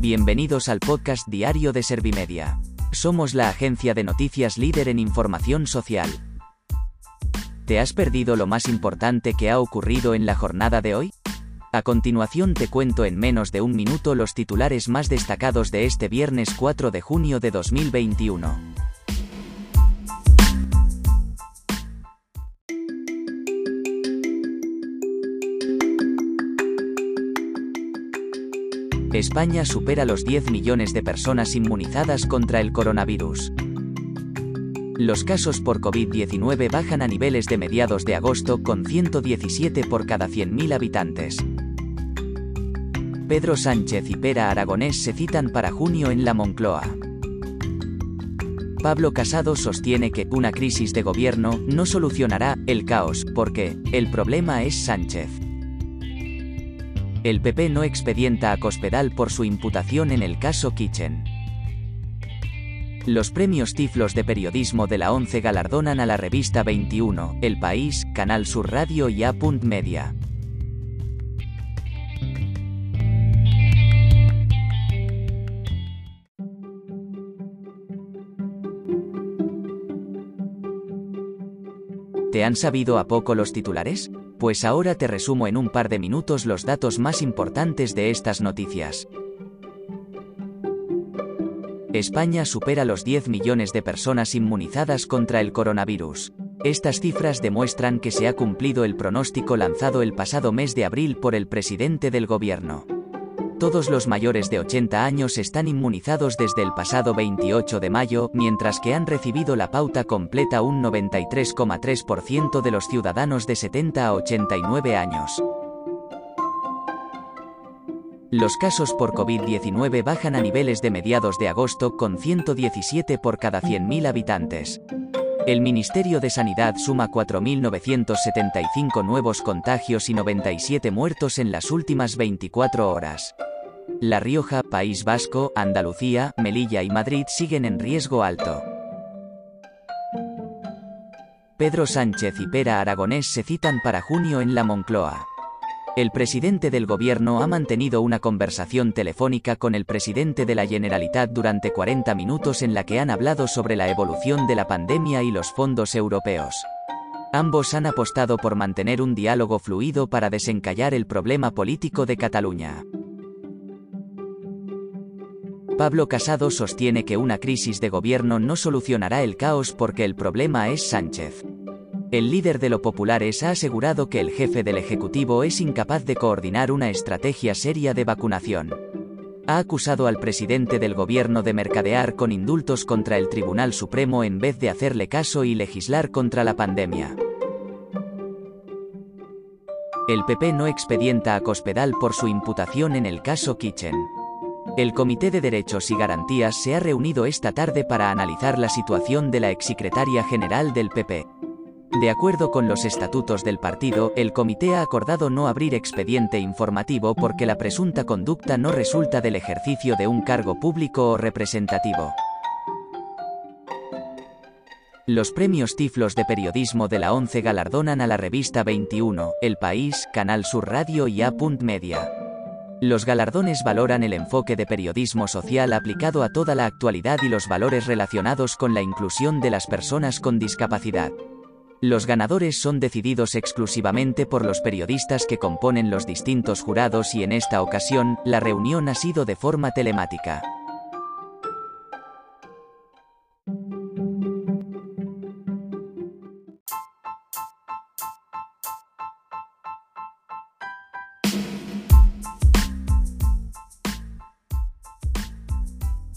Bienvenidos al podcast diario de Servimedia. Somos la agencia de noticias líder en información social. ¿Te has perdido lo más importante que ha ocurrido en la jornada de hoy? A continuación te cuento en menos de un minuto los titulares más destacados de este viernes 4 de junio de 2021. España supera los 10 millones de personas inmunizadas contra el coronavirus. Los casos por COVID-19 bajan a niveles de mediados de agosto con 117 por cada 100.000 habitantes. Pedro Sánchez y Pera Aragonés se citan para junio en la Moncloa. Pablo Casado sostiene que una crisis de gobierno no solucionará el caos, porque el problema es Sánchez. El PP no expedienta a Cospedal por su imputación en el caso Kitchen. Los premios Tiflos de Periodismo de la ONCE galardonan a la revista 21, El País, Canal Sur Radio y A. Media. ¿Te han sabido a poco los titulares? Pues ahora te resumo en un par de minutos los datos más importantes de estas noticias. España supera los 10 millones de personas inmunizadas contra el coronavirus. Estas cifras demuestran que se ha cumplido el pronóstico lanzado el pasado mes de abril por el presidente del gobierno. Todos los mayores de 80 años están inmunizados desde el pasado 28 de mayo, mientras que han recibido la pauta completa un 93,3% de los ciudadanos de 70 a 89 años. Los casos por COVID-19 bajan a niveles de mediados de agosto con 117 por cada 100.000 habitantes. El Ministerio de Sanidad suma 4.975 nuevos contagios y 97 muertos en las últimas 24 horas. La Rioja, País Vasco, Andalucía, Melilla y Madrid siguen en riesgo alto. Pedro Sánchez y Pera Aragonés se citan para junio en la Moncloa. El presidente del gobierno ha mantenido una conversación telefónica con el presidente de la Generalitat durante 40 minutos en la que han hablado sobre la evolución de la pandemia y los fondos europeos. Ambos han apostado por mantener un diálogo fluido para desencallar el problema político de Cataluña. Pablo Casado sostiene que una crisis de gobierno no solucionará el caos porque el problema es Sánchez. El líder de los populares ha asegurado que el jefe del Ejecutivo es incapaz de coordinar una estrategia seria de vacunación. Ha acusado al presidente del gobierno de mercadear con indultos contra el Tribunal Supremo en vez de hacerle caso y legislar contra la pandemia. El PP no expedienta a Cospedal por su imputación en el caso Kitchen. El Comité de Derechos y Garantías se ha reunido esta tarde para analizar la situación de la exsecretaria general del PP. De acuerdo con los estatutos del partido, el comité ha acordado no abrir expediente informativo porque la presunta conducta no resulta del ejercicio de un cargo público o representativo. Los premios Tiflos de Periodismo de la ONCE galardonan a la revista 21, El País, Canal Sur Radio y A. Media. Los galardones valoran el enfoque de periodismo social aplicado a toda la actualidad y los valores relacionados con la inclusión de las personas con discapacidad. Los ganadores son decididos exclusivamente por los periodistas que componen los distintos jurados y en esta ocasión, la reunión ha sido de forma telemática.